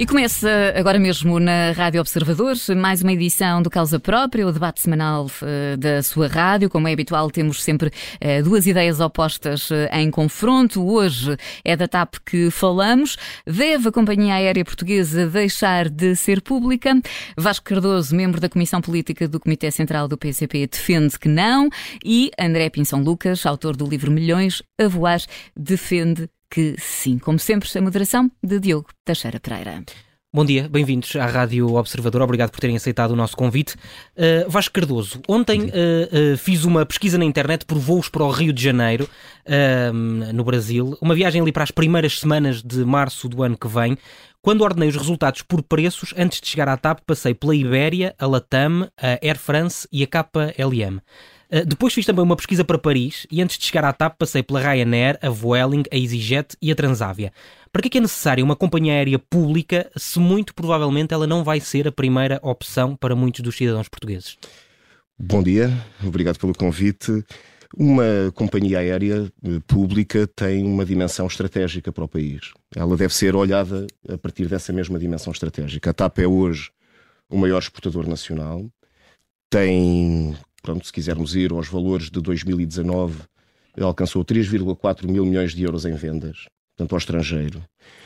E começa agora mesmo na Rádio Observador, mais uma edição do Causa Própria, o debate semanal uh, da sua rádio. Como é habitual, temos sempre uh, duas ideias opostas uh, em confronto. Hoje é da TAP que falamos. Deve a Companhia Aérea Portuguesa deixar de ser pública? Vasco Cardoso, membro da Comissão Política do Comitê Central do PCP, defende que não. E André Pinção Lucas, autor do livro Milhões a Voar, defende que sim. Como sempre, sem moderação, de Diogo Teixeira Pereira. Bom dia, bem-vindos à Rádio Observador, obrigado por terem aceitado o nosso convite. Uh, Vasco Cardoso, ontem uh, uh, fiz uma pesquisa na internet por voos para o Rio de Janeiro, no Brasil, uma viagem ali para as primeiras semanas de março do ano que vem. Quando ordenei os resultados por preços, antes de chegar à TAP, passei pela Ibéria, a Latam, a Air France e a KLM. Uh, depois fiz também uma pesquisa para Paris e antes de chegar à TAP passei pela Ryanair, a Vueling, a EasyJet e a Transavia. Para que é, é necessária uma companhia aérea pública se muito provavelmente ela não vai ser a primeira opção para muitos dos cidadãos portugueses? Bom dia, obrigado pelo convite. Uma companhia aérea eh, pública tem uma dimensão estratégica para o país. Ela deve ser olhada a partir dessa mesma dimensão estratégica. A TAP é hoje o maior exportador nacional, tem pronto, se quisermos ir aos valores de 2019, alcançou 3,4 mil milhões de euros em vendas, portanto, ao estrangeiro.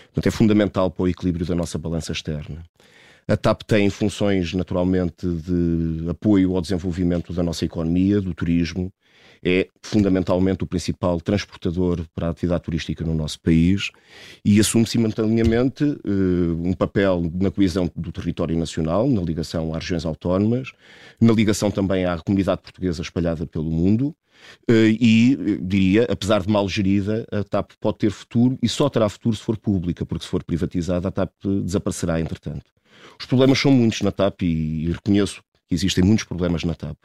Portanto, é fundamental para o equilíbrio da nossa balança externa. A TAP tem funções, naturalmente, de apoio ao desenvolvimento da nossa economia, do turismo, é fundamentalmente o principal transportador para a atividade turística no nosso país e assume simultaneamente uh, um papel na coesão do território nacional, na ligação às regiões autónomas, na ligação também à comunidade portuguesa espalhada pelo mundo. Uh, e, diria, apesar de mal gerida, a TAP pode ter futuro e só terá futuro se for pública, porque se for privatizada, a TAP desaparecerá, entretanto. Os problemas são muitos na TAP e, e reconheço existem muitos problemas na TAP.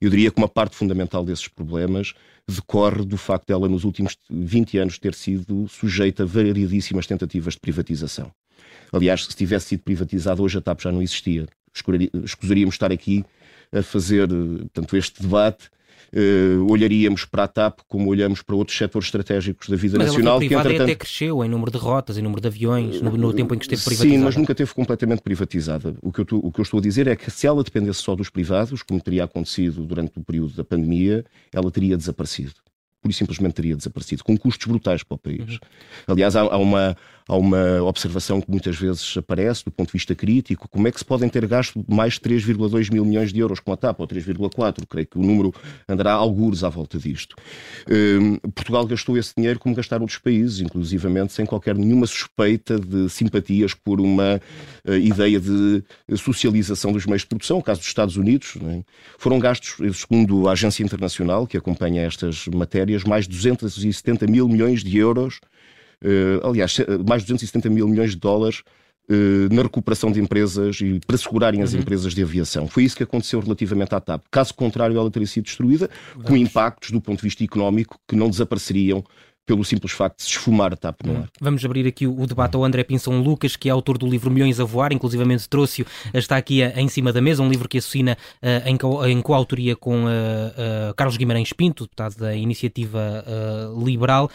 Eu diria que uma parte fundamental desses problemas decorre do facto dela, nos últimos 20 anos, ter sido sujeita a variedíssimas tentativas de privatização. Aliás, se tivesse sido privatizada, hoje a TAP já não existia. Escusaríamos estar aqui a fazer portanto, este debate uh, olharíamos para a TAP como olhamos para outros setores estratégicos da vida mas nacional. Mas a entretanto... até cresceu em número de rotas, em número de aviões, no, no, tempo em que esteve privatizada. Sim, mas nunca teve completamente privatizada. O que, eu, o que eu estou a dizer é que se ela dependesse só dos privados, como teria acontecido durante o período da pandemia, ela teria desaparecido por e simplesmente teria desaparecido, com custos brutais para o país. Uhum. Aliás, há, há, uma, há uma observação que muitas vezes aparece do ponto de vista crítico, como é que se podem ter gasto mais de 3,2 mil milhões de euros com a TAP, ou 3,4, creio que o número andará algures à volta disto. Um, Portugal gastou esse dinheiro como gastaram outros países, inclusivamente sem qualquer nenhuma suspeita de simpatias por uma uh, ideia de socialização dos meios de produção, o caso dos Estados Unidos. É? Foram gastos, segundo a Agência Internacional, que acompanha estas matérias, mais de 270 mil milhões de euros, aliás, mais de 270 mil milhões de dólares uh, na recuperação de empresas e para segurarem as uhum. empresas de aviação. Foi isso que aconteceu relativamente à TAP. Caso contrário, ela teria sido destruída, Vamos. com impactos do ponto de vista económico que não desapareceriam pelo simples facto de se esfumar a TAP no ar. Vamos abrir aqui o, debate ao André Pinson Lucas, que é autor do livro Milhões a Voar, inclusivamente trouxe-o, está aqui em cima da mesa, um livro que assina uh, em, co em coautoria com uh, uh, Carlos Guimarães Pinto, deputado da Iniciativa Liberal.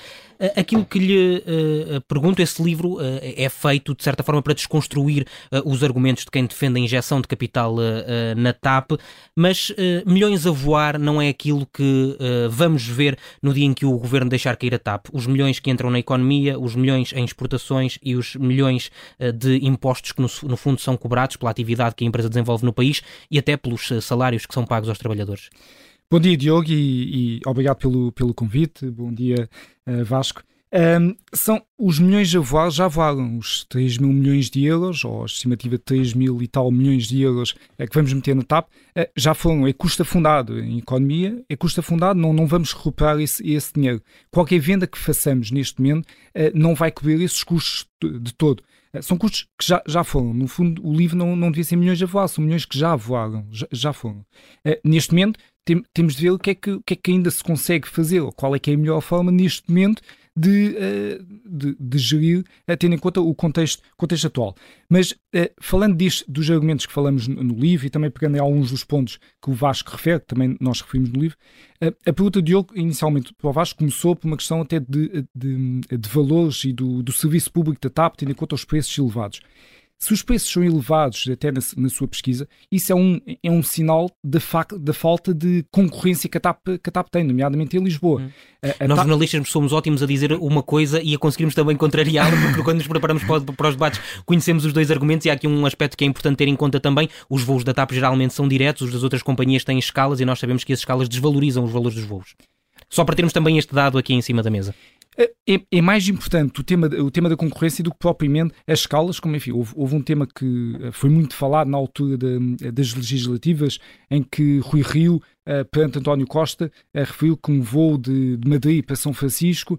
Aquilo que lhe pergunto, esse livro é feito, de certa forma, para desconstruir os argumentos de quem defende a injeção de capital na TAP, mas Milhões a Voar não é aquilo que vamos ver no dia em que o governo deixar cair a TAP. Os milhões que entram na economia, os milhões em exportações e os milhões de impostos que, no, fundo, são cobrados pela atividade que a empresa desenvolve no país e até pelos salários que são pagos aos trabalhadores. Bom dia, Diogo, e, e obrigado pelo, pelo convite. Bom dia, uh, Vasco. Um, são os milhões a voar, já voaram os 3 mil milhões de euros, ou a estimativa de 3 mil e tal milhões de euros é que vamos meter na TAP, uh, já foram, é custo afundado em economia, é custo afundado, não, não vamos recuperar esse, esse dinheiro. Qualquer venda que façamos neste momento uh, não vai cobrir esses custos de, todo. São custos que já, já foram. No fundo, o livro não, não devia ser milhões a voar, são milhões que já voaram, já, já foram. neste momento, tem, temos de ver o que, é que, o que é que ainda se consegue fazer, ou qual é que é a melhor forma neste momento de, eh, de, de gerir, eh, tendo em conta o contexto, contexto atual. Mas eh, falando disto, dos argumentos que falamos no, livro e também pegando em alguns dos pontos que o Vasco refere, que também nós referimos no livro, a pergunta de Diogo, inicialmente para o Vasco, começou por uma questão até de, de, de valores e do, do serviço público da TAP, tendo em conta os preços elevados. Se os preços são elevados, até na, na sua pesquisa, isso é um, é um sinal da, da falta de concorrência que a, TAP, que a TAP tem, nomeadamente em Lisboa. Hum. A, a Nós, TAP... jornalistas, somos ótimos a dizer uma coisa e a conseguirmos também contrariá-la, porque quando nos preparamos para, para, os debates conhecemos os dois argumentos e há aqui um aspecto que é importante ter em conta também. Os voos da TAP geralmente são diretos, os das outras companhias têm escalas e nós sabemos que as escalas desvalorizam os valores dos voos. Só para termos também este dado aqui em cima da mesa. É, é, mais importante o tema, o tema da concorrência do que propriamente as escalas, como enfim, houve, houve um tema que eh, foi muito falado na altura de, das legislativas, em que Rui Rio, uh, perante António Costa, referiu que um voo de, de Madrid para São Francisco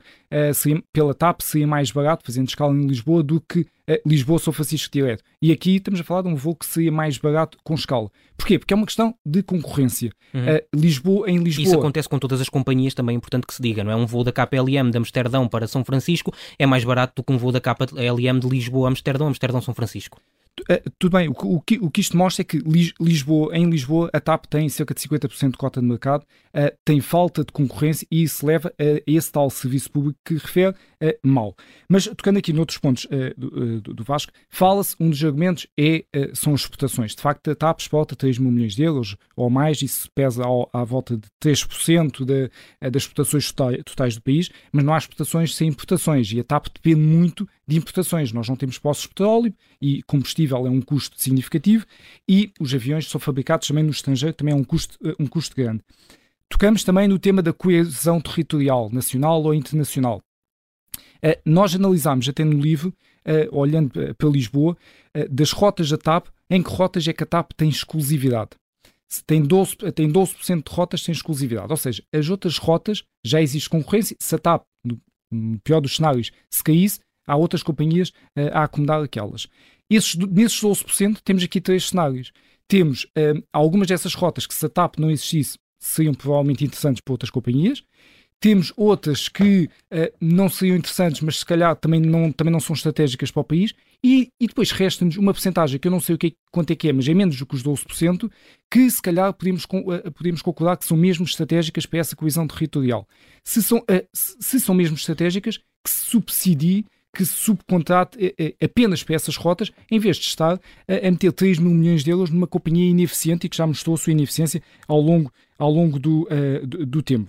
seria, pela TAP seria mais barato, fazendo escala em Lisboa, do que Lisboa-São Francisco direto. E aqui estamos a falar de um voo que seria mais barato com escala. Porquê? Porque é uma questão de concorrência. Uhum. Lisboa em Lisboa. Isso acontece com todas as companhias, também é importante que se diga, não é? Um voo da KPLM de Amsterdão para São Francisco é mais barato do que um voo da KLM de Lisboa a Amsterdão, Amsterdão-São Francisco. Uh, tudo bem, o, o, que, o que isto mostra é que Lisboa, em Lisboa a TAP tem cerca de 50% de cota de mercado, uh, tem falta de concorrência e isso leva a esse tal serviço público que refere uh, mal. Mas tocando aqui noutros pontos do, do, Vasco, fala-se, um dos argumentos é, são as exportações. De facto, a TAP exporta 3 mil milhões de euros ou mais, isso pesa ao, à volta de 3% de, das exportações totais, do país, mas não há exportações sem importações e a TAP depende muito de importações. Nós não temos poços de petróleo e combustível é um custo significativo e os aviões são fabricados também no estrangeiro, também é um custo, eh, um custo grande. Tocamos também no tema da coesão territorial, nacional ou internacional. Uh, nós analisámos até no livro, uh, olhando para Lisboa, das rotas da TAP, em que rotas é que a TAP tem exclusividade. Se tem 12%, tem 12 de rotas sem exclusividade. Ou seja, as outras rotas já existe concorrência. Se a TAP, no pior dos cenários, se caísse, há outras companhias a acomodar aquelas. Esses, nesses 12%, temos aqui três cenários. Temos algumas dessas rotas que, se a TAP não existisse, seriam provavelmente interessantes para outras companhias. Temos outras que uh, não seriam interessantes, mas se calhar também não, também não são estratégicas para o país. E, e depois resta-nos uma porcentagem que eu não sei o que, é, quanto é que é, mas é menos do que os 12%, que se calhar podemos, uh, podemos concordar que são mesmo estratégicas para essa coesão territorial. Se são, uh, se são mesmo estratégicas, que se subsidie que se subcontrate apenas para essas rotas, em vez de estar a meter 3 mil milhões de euros numa companhia ineficiente e que já mostrou a sua ineficiência ao longo, ao longo do, uh, do, do, tempo.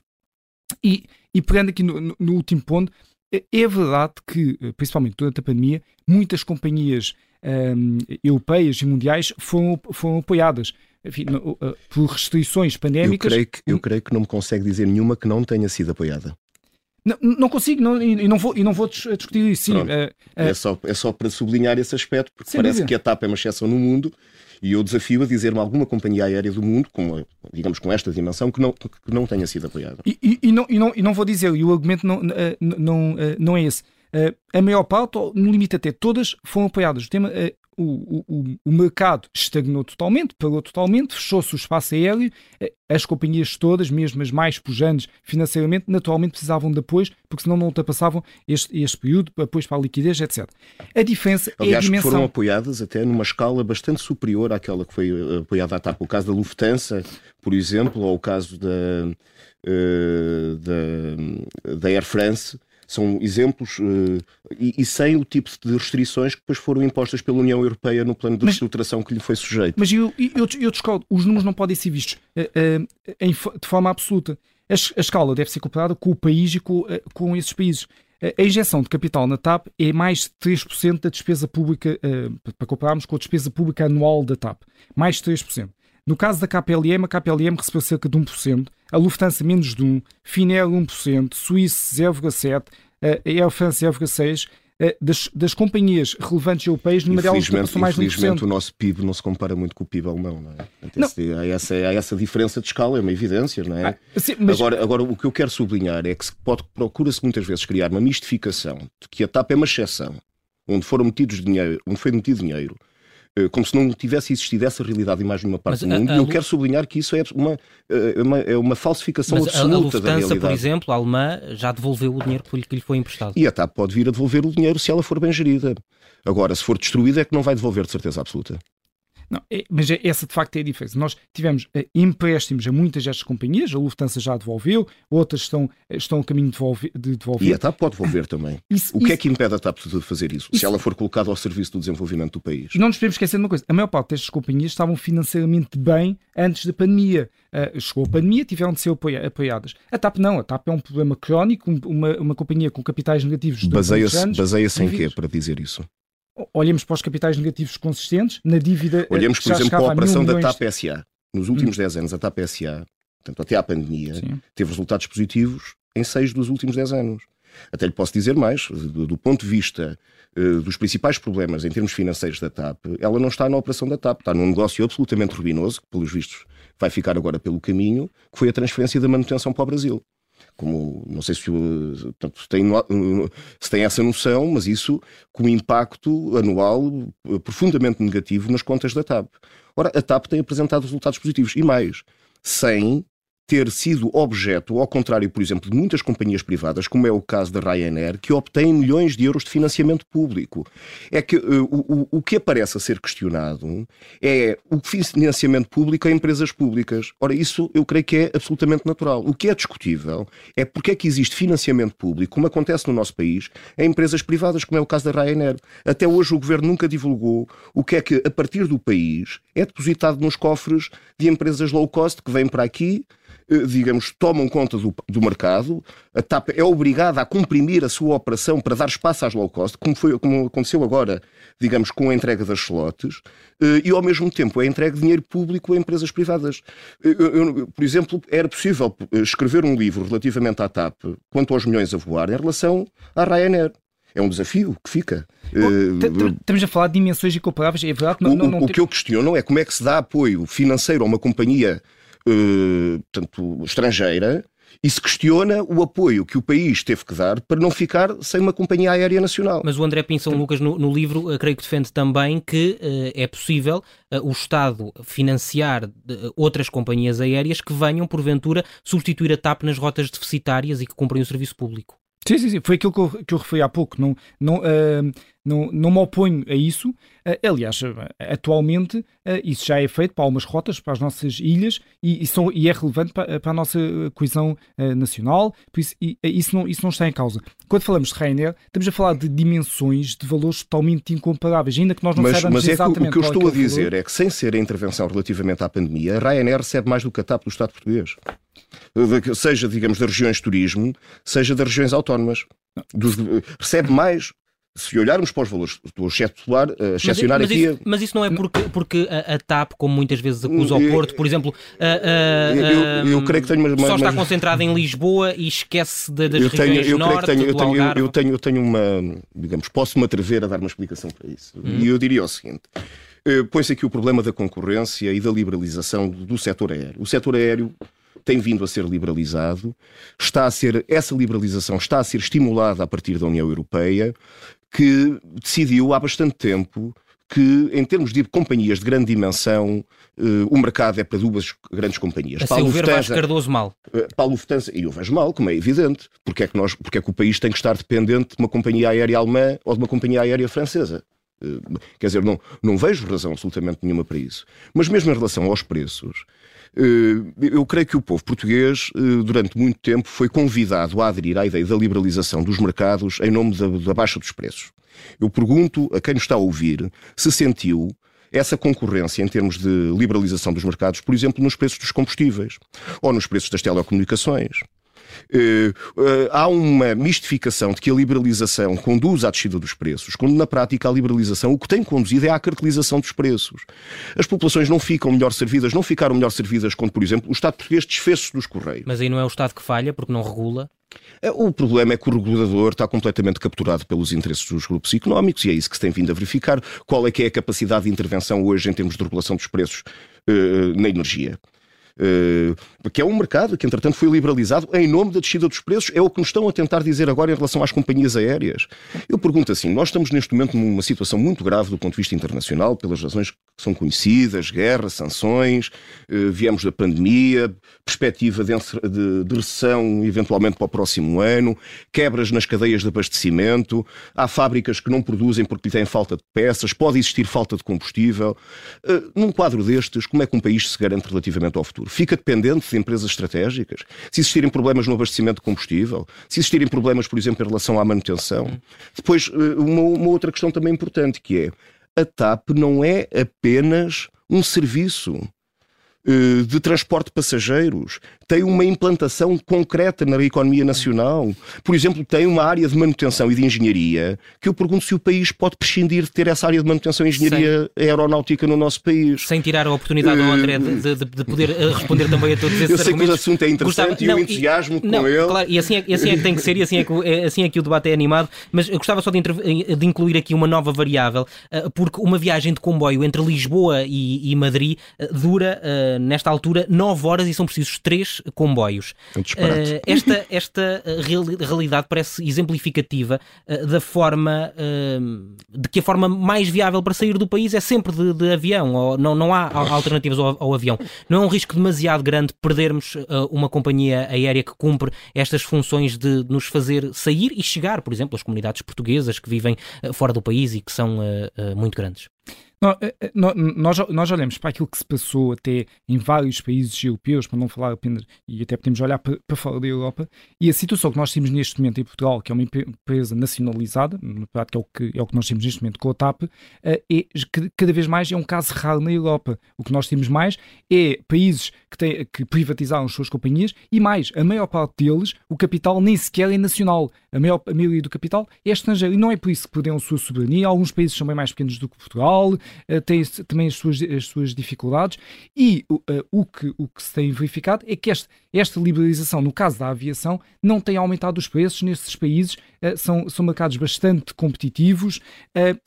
E, e pegando aqui no, no, último ponto, é verdade que, principalmente durante a pandemia, muitas companhias um, europeias e mundiais foram, foram apoiadas. Enfim, no, uh, por restrições pandémicas. Eu creio, que, eu creio que não me consegue dizer nenhuma que não tenha sido apoiada. Não, não consigo não, e, não vou, e não vou discutir isso. Sim, é, é... é, só, é só para sublinhar esse aspecto, porque parece dúvida. que a TAP é uma exceção no mundo e eu desafio a dizer-me alguma companhia aérea do mundo, com, digamos com esta dimensão, que não, que não tenha sido apoiada. E, e, e, não, e, não, e não vou dizer, e o argumento não, não, não, não é esse. A maior parte, no limite até todas, foram apoiadas. O tema o, o, o mercado estagnou totalmente, parou totalmente, fechou-se o espaço aéreo, eh, as companhias todas, mesmo as mais pujantes financeiramente, naturalmente precisavam de apoio, porque senão não ultrapassavam este, este período, apoio para a liquidez, etc. A diferença Aliás, é a dimensão... foram apoiadas até numa escala bastante superior àquela que foi eh, apoiada à TAP. O caso da Lufthansa, por exemplo, ou o caso da, uh, da, da Air France, são exemplos uh, e, e, sem o tipo de restrições que depois foram impostas pela União Europeia no plano de mas, reestruturação que lhe foi sujeito. Mas eu, eu, eu discordo, os números não podem ser vistos uh, uh, em, de forma absoluta. A, a, escala deve ser comparada com o país e com, com esses países. A injeção de capital na TAP é mais de 3% da despesa pública, para compararmos com a despesa pública anual da TAP. Mais de 3%. No caso da KPLM, a KPLM recebeu cerca de 1%, a Lufthansa menos de 1%, Finnair 1%, Suíça 0,7%, a Air France 0,6%, das, das, companhias relevantes europeias, numa delas são mais de 1%. Infelizmente o nosso PIB não se compara muito com o PIB alemão, não é? Não. Há, essa, há essa diferença de escala, é uma evidência, não é? Ah, sim, mas... agora, agora, o que eu quero sublinhar é que procura-se muitas vezes criar uma mistificação de que a TAP é uma exceção, onde foram metidos dinheiro, onde foi metido dinheiro como se não tivesse existido essa realidade em mais nenhuma parte Mas do mundo. A, a, e eu quero sublinhar que isso é uma, eh, é uma, é uma falsificação Mas absoluta a, a Lufthansa, da realidade. por exemplo, a alemã, já devolveu o dinheiro que lhe foi emprestado. E a TAP pode vir a devolver o dinheiro se ela for bem gerida. Agora, se for destruída, é que não vai devolver de certeza absoluta. Não, é, mas é, essa de facto é a diferença. Nós tivemos uh, empréstimos a muitas destas companhias, a Lufthansa já devolveu, outras estão, estão a caminho de devolver. De devolver. E a TAP pode devolver também. Isso, o que é isso, é que impede a TAP de fazer isso, isso, se ela for colocada ao serviço do desenvolvimento do país? Não nos podemos esquecer de uma coisa: a maior parte destas companhias estavam financeiramente bem antes da pandemia. Uh, chegou a pandemia, tiveram de ser apoiadas. A TAP não, a TAP é um problema crónico, uma, uma companhia com capitais negativos. Baseia-se baseia em quê para dizer isso? Olhemos para os capitais negativos consistentes, na dívida. Eh, Olhemos, por exemplo, para a operação da TAP SA. Nos últimos hum. 10 anos, a TAP SA, portanto, até à pandemia, Sim. teve resultados positivos em 6 dos últimos 10 anos. Até lhe posso dizer mais, do, do ponto de vista uh, dos principais problemas em termos financeiros da TAP, ela não está na operação da TAP, está num negócio absolutamente ruinoso, que, pelos vistos, vai ficar agora pelo caminho, que foi a transferência da manutenção para o Brasil como não sei se, portanto, tem, se tem essa noção, mas isso com impacto anual profundamente negativo nas contas da TAP. Ora, a TAP tem apresentado resultados positivos e mais, sem ter sido objeto, ao contrário, por exemplo, de muitas companhias privadas, como é o caso da Ryanair, que obtém milhões de euros de financiamento público. É que uh, o, o que aparece a ser questionado é o financiamento público a empresas públicas. Ora, isso eu creio que é absolutamente natural. O que é discutível é porque é que existe financiamento público, como acontece no nosso país, a empresas privadas, como é o caso da Ryanair. Até hoje o governo nunca divulgou o que é que, a partir do país, é depositado nos cofres de empresas low cost que vêm para aqui digamos, tomam conta do, do, mercado, a TAP é obrigada a comprimir a sua operação para dar espaço às low cost, como, foi, como aconteceu agora, digamos, com a entrega das slots, eh, e ao mesmo tempo é entregue dinheiro público a empresas privadas. Eu, eu, por exemplo, era possível escrever um livro relativamente à TAP, quanto aos milhões a voar, em relação à Ryanair. É um desafio que fica. Estamos a falar de dimensões incomparáveis, é verdade? Não, o, não, não o que eu questiono é como é que se dá apoio financeiro a uma companhia uh, portanto, estrangeira e se questiona o apoio que o país teve que dar para não ficar sem uma companhia aérea nacional. Mas o André Pinção Lucas, no, no livro, uh, creio que defende também que uh, é possível uh, o Estado financiar outras companhias aéreas que venham, porventura, substituir a TAP nas rotas deficitárias e que cumprem o serviço público. Sim, sim, sim. Foi aquilo que eu, que eu referi há pouco. Não, não, uh, não, não me oponho a isso. Uh, aliás, atualmente uh, isso já é feito para algumas rotas, para as nossas ilhas, e, e, são, e é relevante para, para, a nossa coesão nacional. Por isso, e, isso, não, isso não está em causa. Quando falamos de Rainer, estamos a falar de dimensões, de valores totalmente incomparáveis, ainda que nós não mas, saibamos mas é exatamente o que eu estou é a dizer valor. é que, sem ser a intervenção relativamente à pandemia, a Ryanair recebe mais do que a TAP do Estado português seja, digamos, das regiões de turismo, seja das regiões autónomas. Dos, recebe mais se olharmos para os valores, estou a excepcionar, excepcionar mas, mas aqui. Isso, mas isso não é porque, porque a, a, TAP, como muitas vezes acusa o Porto, por exemplo, a, eu, eu, creio que tenho uma, só está concentrada em Lisboa e esquece de, das eu regiões tenho, eu norte, tenho, eu tenho, eu, tenho, eu tenho uma, digamos, posso-me atrever a dar uma explicação para isso. Hum. E eu diria o seguinte. Eh, põe-se aqui o problema da concorrência e da liberalização do, do setor aéreo. O setor aéreo tem vindo a ser liberalizado, está a ser, essa liberalização está a ser estimulada a partir da União Europeia, que decidiu há bastante tempo que, em termos de companhias de grande dimensão, uh, o mercado é para duas grandes companhias. A Paulo seu ver, Vasco Cardoso mal. Uh, Paulo Lufthansa, e eu vejo mal, como é evidente, porque é, que nós, porque é que o país tem que estar dependente de uma companhia aérea alemã ou de uma companhia aérea francesa. Uh, quer dizer, não, não vejo razão absolutamente nenhuma para isso. Mas mesmo em relação aos preços, eh, eu creio que o povo português, eh, durante muito tempo, foi convidado a aderir à ideia da liberalização dos mercados em nome da, da baixa dos preços. Eu pergunto a quem nos está a ouvir se sentiu essa concorrência em termos de liberalização dos mercados, por exemplo, nos preços dos combustíveis ou nos preços das telecomunicações. Uh, uh, há uma mistificação de que a liberalização conduz à descida dos preços, quando na prática a liberalização o que tem conduzido é à cartelização dos preços. As populações não ficam melhor servidas, não ficaram melhor servidas quando, por exemplo, o Estado português desfez-se dos Correios. Mas aí não é o Estado que falha, porque não regula? É, o problema é que o regulador está completamente capturado pelos interesses dos grupos económicos e é isso que se tem vindo a verificar. Qual é que é a capacidade de intervenção hoje em termos de regulação dos preços uh, na energia? uh, que é um mercado que, entretanto, foi liberalizado em nome da descida dos preços. É o que nos estão a tentar dizer agora em relação às companhias aéreas. Eu pergunto assim: nós estamos neste momento numa situação muito grave do ponto de vista internacional, pelas razões que são conhecidas guerra, sanções, uh, viemos da pandemia, perspectiva de, de, de recessão eventualmente para o próximo ano, quebras nas cadeias de abastecimento, há fábricas que não produzem porque têm falta de peças, pode existir falta de combustível. Uh, num quadro destes, como é que um país se garante relativamente ao futuro? Fica dependente de empresas estratégicas? Se existirem problemas no abastecimento de combustível? Se existirem problemas, por exemplo, em relação à manutenção? Depois, uh, uma, uma outra questão também importante que é a TAP não é apenas um serviço eh, de transporte de passageiros, tem uma implantação concreta na economia nacional. Por exemplo, tem uma área de manutenção e de engenharia que eu pergunto se o país pode prescindir de ter essa área de manutenção e engenharia Sem... aeronáutica no nosso país. Sem tirar a oportunidade ao André de, de, de poder eh, responder também a todos esses Eu sei argumentos. que o assunto é interessante Gostava... e não, o entusiasmo e... com não, ele. Claro, e assim é, assim é que tem que ser e assim é que, é, assim é que o debate é animado, mas eu gostava só de, de incluir aqui uma nova variável, eh, porque uma viagem de comboio entre Lisboa e, e Madrid dura nesta altura 9 horas e são precisos 3 comboios. Uh, esta esta realidade parece exemplificativa uh, da forma de que a forma mais viável para sair do país é sempre de, de avião, ou não, não há alternativas ao, ao, avião. Não é um risco demasiado grande perdermos uma companhia aérea que cumpre estas funções de nos fazer sair e chegar, por exemplo, às comunidades portuguesas que vivem fora do país e que são muito grandes. Eh, eh, nós, nós olhamos para aquilo que se passou até em vários países europeus, para não falar apenas, e até podemos olhar para, para fora da Europa, e a situação que nós temos neste momento em Portugal, que é uma empresa nacionalizada, na prática é o que, é o que nós temos neste momento com a TAP, eh, é cada vez mais é um caso raro na Europa. O que nós temos mais é países que, têm, que privatizaram as suas companhias e mais, a maior parte deles, o capital nem sequer é nacional. A maior a maioria do capital é estrangeiro e não é por isso que perderam a sua soberania. Alguns países são bem mais pequenos do que Portugal, uh, têm também as suas, as suas dificuldades e uh, o, que, o que se tem verificado é que este, esta liberalização, no caso da aviação, não tem aumentado os preços nesses países, uh, são, são mercados bastante competitivos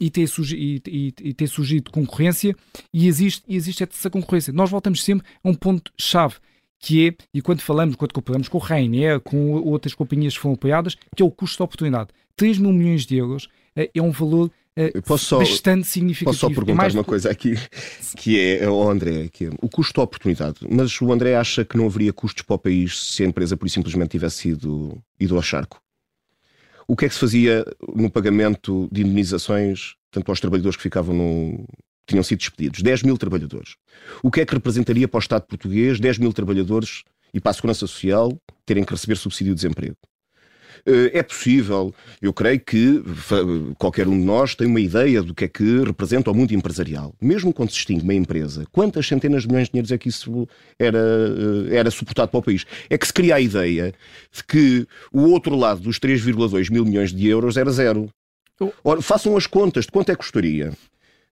e, tem surgi, e, e, tem surgido concorrência e existe, e existe essa concorrência. Nós voltamos sempre a um ponto-chave que é, e quando falamos, quando comparamos com o Rainer, com outras companhias que foram apoiadas, que é o custo de oportunidade. 3 mil milhões de euros é um valor posso só, bastante significativo. Posso só é perguntar mais... uma coisa aqui, que é ao André, que é o custo de oportunidade. Mas o André acha que não haveria custos para o país se a empresa, por simplesmente, tivesse ido, ido ao charco? O que é que se fazia no pagamento de indenizações, tanto aos trabalhadores que ficavam no, tinham sido despedidos? 10 mil trabalhadores. O que é que representaria para o Estado português 10 mil trabalhadores e para a Segurança Social terem que receber subsídio de desemprego? Eh, é possível, eu creio que qualquer um de nós tem uma ideia do que é que representa o mundo empresarial. Mesmo quando se extingue uma empresa, quantas centenas de milhões de dinheiros é que isso era, eh, era suportado para o país? É que se cria a ideia de que o outro lado dos 3,2 mil milhões de euros era zero. Ora, façam as contas de quanto é que custaria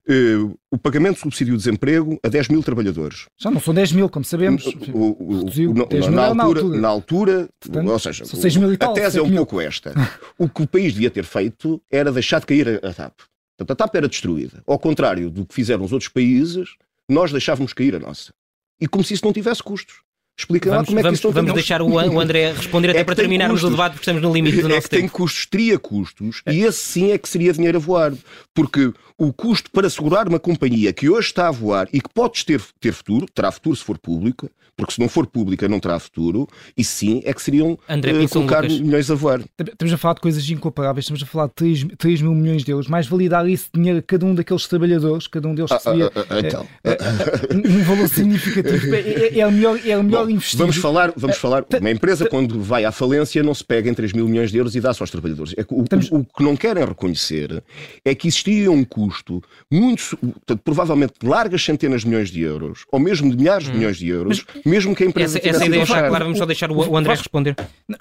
Uh, o pagamento de subsídio de desemprego a 10 mil trabalhadores. Já não são 10 mil, como sabemos. O, o, o, na, na, altura, na, altura, na altura Portanto, ou seja, são 6 mil tal, a tese é um mil. pouco esta. o que o país devia ter feito era deixar de cair a, a TAP. Portanto, a TAP era destruída. Ao contrário do que fizeram os outros países, nós deixávamos cair a nossa. E como se isso não tivesse custos. Explica vamos, lá como é vamos, que isso Vamos deixar o, André responder até é para terminarmos custos. o debate, porque estamos no limite do é nosso que tempo. tem custos, teria custos, e esse sim é que seria dinheiro a voar. Porque o custo para segurar uma companhia que hoje está a voar e que pode ter, ter futuro, terá futuro se for pública, porque se não for pública não terá futuro, e sim é que seriam André, uh, colocar Lucas. milhões a voar. Estamos a falar de coisas incomparáveis, estamos a falar de 3, 3 mil milhões de euros, mais validar esse dinheiro a cada um daqueles trabalhadores, cada um deles recebia ah, ah, ah, então. um valor significativo. É, é, é, o melhor, é o melhor Bom, investido. Vamos falar, vamos falar, uma empresa quando vai à falência não se pega em 3 mil milhões de euros e dá só aos trabalhadores. É, o, Estamos... o, o que não querem reconhecer é que existia um custo muito, provavelmente largas centenas de milhões de euros, ou mesmo de milhares de hum. milhões de euros, Mas, mesmo que a empresa essa, essa ideia está clara, vamos só deixar o, o André responder.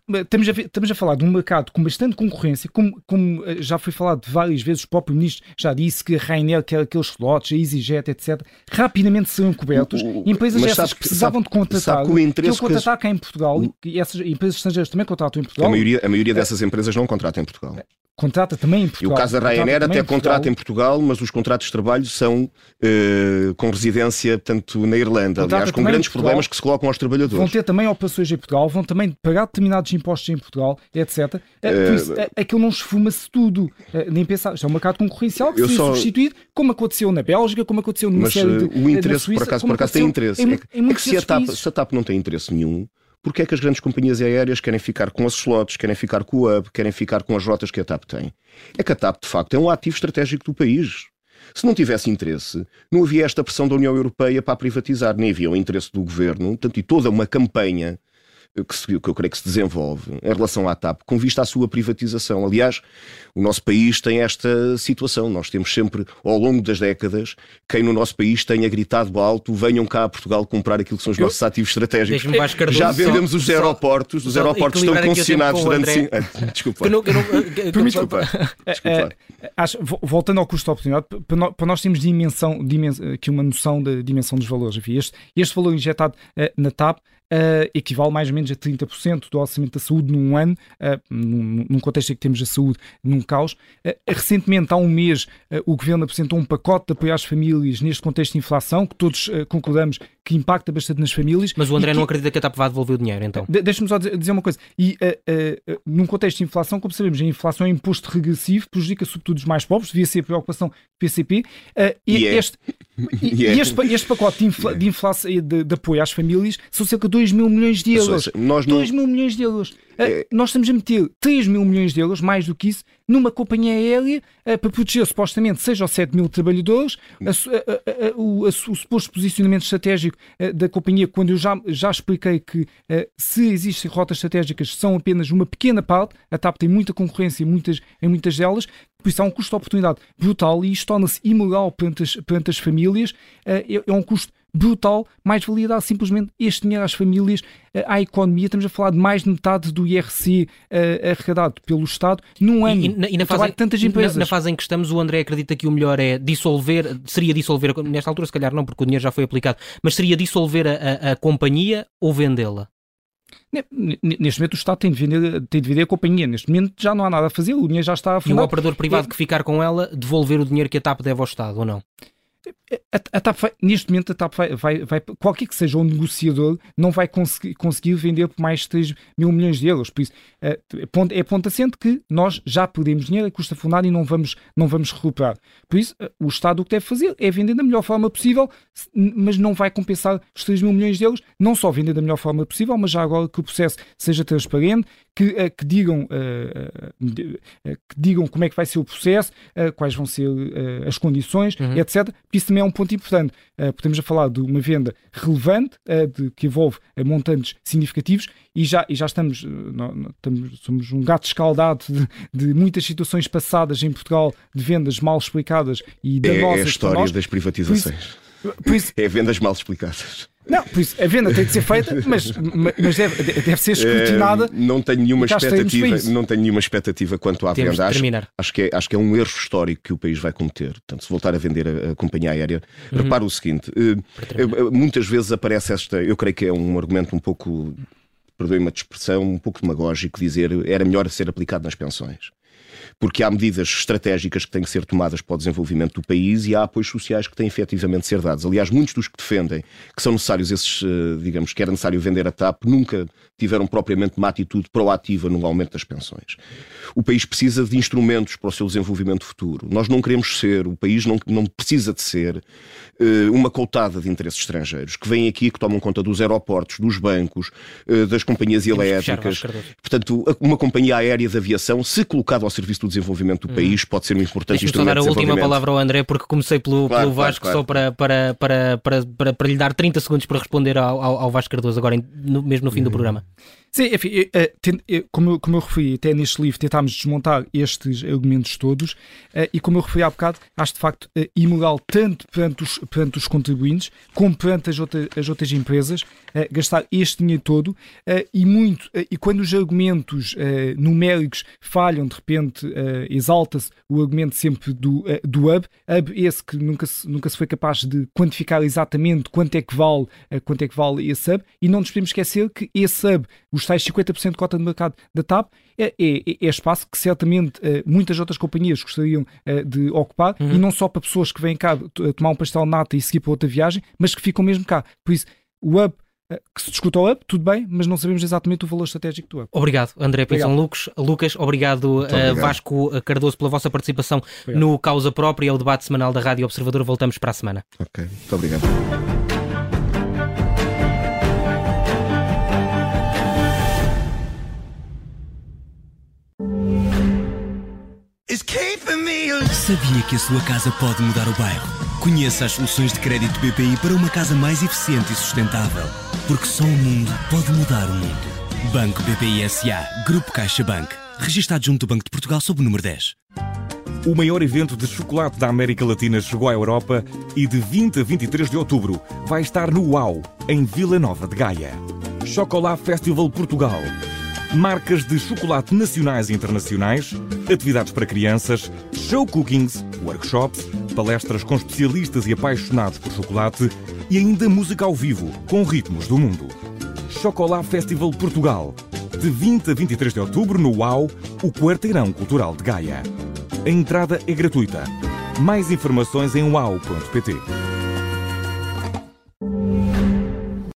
Estamos a, estamos a falar de um mercado com bastante concorrência, como, como eh, já foi falado várias vezes, o próprio ministro já disse que a Rainer quer aqueles slots, a EasyJet, etc., rapidamente serão cobertos. O, empresas essas que precisavam sabe, de contratar, que o interesse que eu contratar cá em Portugal, e essas empresas estrangeiras também contratam em Portugal. A maioria, a maioria dessas empresas não contratam em Portugal contrata também em Portugal. E o caso da Ryanair até contrata em Portugal, mas os contratos de trabalho são uh, com residência, portanto, na Irlanda. Contrata Aliás, com grandes problemas que se colocam aos trabalhadores. Vão ter também operações em Portugal, vão também pagar determinados impostos em Portugal, etc. Uh, por isso, uh, aquilo não esfuma-se tudo. Uh, nem pensar. Isto é um mercado concorrencial que se só... substituir, como aconteceu na Bélgica, como aconteceu numa mas, série de. o interesse, Suíça, por acaso, por acaso tem interesse. Em, é, em é que se a, TAP, se a TAP não tem interesse nenhum, porque é que as grandes companhias aéreas querem ficar com as slots, querem ficar com o hub, querem ficar com as rotas que a TAP tem? É que a TAP, de facto, é um ativo estratégico do país. Se não tivesse interesse, não havia esta pressão da União Europeia para privatizar, nem havia o interesse do governo, portanto, e toda uma campanha que, se, que eu creio que se desenvolve em relação à TAP com vista à sua privatização. Aliás, o nosso país tem esta situação. Nós temos sempre, ao longo das décadas, quem no nosso país tenha gritado alto: venham cá a Portugal comprar aquilo que são os nossos ativos estratégicos. Já vendemos os aeroportos, os aeroportos estão concessionados durante. Cinco... Desculpa. Que não, que não, que, desculpa. desculpa. Acho, voltando ao custo de oportunidade, para nós temos dimensão, dimensão, aqui uma noção da dimensão dos valores. Enfim, este, este valor injetado uh, na TAP uh, equivale mais ou menos a 30% do orçamento da saúde num ano, uh, num, num, contexto em que temos a saúde num caos. Uh, recentemente, há um mês, o Governo apresentou um pacote de apoio às famílias neste contexto de inflação, que todos concordamos que impacta bastante nas famílias. Mas o André que... não acredita que a TAP vá devolver o dinheiro, então? De Deixa-me só dizer uma coisa. E num contexto de inflação, como sabemos, a inflação é um imposto regressivo, prejudica sobretudo os mais pobres, devia ser a preocupação do PCP. e yeah. este, e, yeah. este, este, pacote de, infla, yeah. de, inflação, de, de apoio às famílias são cerca de 2 mil milhões de euros. Seja, nós não... 2 mil milhões de euros. É... Nós estamos a meter 3 mil milhões de euros, mais do que isso, numa companhia aérea uh, para proteger supostamente 6 ou 7 mil trabalhadores. A, a, a, o, o, suposto posicionamento estratégico da companhia, quando eu já, já expliquei que se existem rotas estratégicas, são apenas uma pequena parte. A TAP tem muita concorrência em muitas, em muitas delas. Por isso há um custo de oportunidade brutal e isto torna-se imoral perante as, perante as famílias. É, é um custo brutal, mais valia dar simplesmente este dinheiro às famílias, eh, à economia. Estamos a falar de mais de metade do IRC uh, arrecadado pelo Estado num ano. E, e, e na fase, de tantas empresas. Na, na, fase em que estamos, o André acredita que o melhor é dissolver, seria dissolver, nesta altura se calhar não, porque o dinheiro já foi aplicado, mas seria dissolver a, a, a companhia ou vendê-la? Neste momento o Estado tem de, vender, tem de vender a companhia. Neste momento já não há nada a fazer, o dinheiro já está a E o operador privado é... que ficar com ela devolver o dinheiro que a TAP deve ao Estado, ou não? A, a TAP vai, neste momento a TAP vai, vai, vai, qualquer que seja o um negociador não vai conseguir, conseguir vender por mais de 3 mil milhões de euros. Por isso é, é ponto assente que nós já perdemos dinheiro a custa fundada e não vamos, não vamos recuperar. Por isso o Estado o que deve fazer é vender da melhor forma possível mas não vai compensar os 3 mil milhões de euros não só vender da melhor forma possível mas já agora que o processo seja transparente que, uh, que, digam, uh, que digam como é que vai ser o processo, quais vão ser as condições, uhum. etc. Isso também é um ponto importante. podemos a falar de uma venda relevante, de, que envolve montantes significativos, e já, e já estamos, estamos, somos um gato escaldado de, de, muitas situações passadas em Portugal de vendas mal explicadas e danosas. É, é a história das privatizações. Por isso, por isso, é vendas mal explicadas. Não, por isso, a venda tem de ser feita, mas, mas deve, deve ser escrutinada. Uh, não tenho nenhuma expectativa, não tenho nenhuma expectativa quanto à Temos venda. Acho, acho, que é, acho que é um erro histórico que o país vai cometer. Portanto, se voltar a vender a, a companhia aérea, uhum. repara o seguinte: uh, muitas vezes aparece esta, eu creio que é um argumento um pouco, perdoe-me a expressão, um pouco demagógico, dizer era melhor ser aplicado nas pensões porque há medidas estratégicas que têm que ser tomadas para o desenvolvimento do país e há apoios sociais que têm efetivamente de ser dados. Aliás, muitos dos que defendem que são necessários esses, eh, digamos, que era necessário vender a TAP, nunca tiveram propriamente uma atitude proativa no aumento das pensões. O país precisa de instrumentos para o seu desenvolvimento futuro. Nós não queremos ser, o país não, não precisa de ser uh, uma coutada de interesses estrangeiros que vêm aqui, que tomam conta dos aeroportos, dos bancos, uh, das companhias elétricas. Portanto, uma companhia aérea de aviação, se colocada ao serviço do desenvolvimento do hum. país, pode ser um importante instrumento. Só dar a última palavra ao André, porque comecei pelo, claro, pelo Vasco claro, claro. só para, para, para, para, para, lhe dar 30 segundos para responder ao, ao, ao Vasco Cardoso, agora mesmo no fim do uhum. programa. Sim, enfim, eh, eh, como, como eu referi até neste livro, tentámos desmontar estes argumentos todos eh, e, como eu referi há bocado, acho de facto imoral tanto perante os, perante os contribuintes como perante as, outras as outras empresas gastar este dinheiro todo e muito, e quando os argumentos numéricos falham, de repente exalta-se o argumento sempre do, do hub, hub esse que nunca se, nunca se foi capaz de quantificar exatamente quanto é que vale, quanto é que vale esse hub e não nos podemos esquecer que esse hub os tais 50% de cota de mercado da TAP é, é, é espaço que certamente uh, muitas outras companhias gostariam uh, de ocupar uhum. e não só para pessoas que vêm cá tomar um pastel nata e seguir para outra viagem, mas que ficam mesmo cá. Por isso, o hub eh, que se discuta o up, tudo bem, mas não sabemos exatamente o valor estratégico do up. Obrigado, André Pinson Lucas. Lucas, obrigado, obrigado. Uh, Vasco Cardoso, pela vossa participação obrigado. no Causa Própria, é o debate semanal da Rádio Observador. Voltamos para a semana. Ok, muito obrigado. Sabia que a sua casa pode mudar o bairro? Conheça as soluções de crédito BPI para uma casa mais eficiente e sustentável. Porque só o mundo pode mudar o mundo. Banco BPI SA, Grupo CaixaBank. Registado junto do Banco de Portugal sob o número 10. O maior evento de chocolate da América Latina chegou à Europa e de 20 a 23 de outubro vai estar no UAU, em Vila Nova de Gaia. Chocolate Festival Portugal marcas de chocolate nacionais e internacionais, atividades para crianças, show cookings, workshops, palestras com especialistas e apaixonados por chocolate e ainda música ao vivo com ritmos do mundo. Chocolate Festival Portugal, de 20 a 23 de outubro no UAU, o Quarteirão Cultural de Gaia. A entrada é gratuita. Mais informações em uau.pt.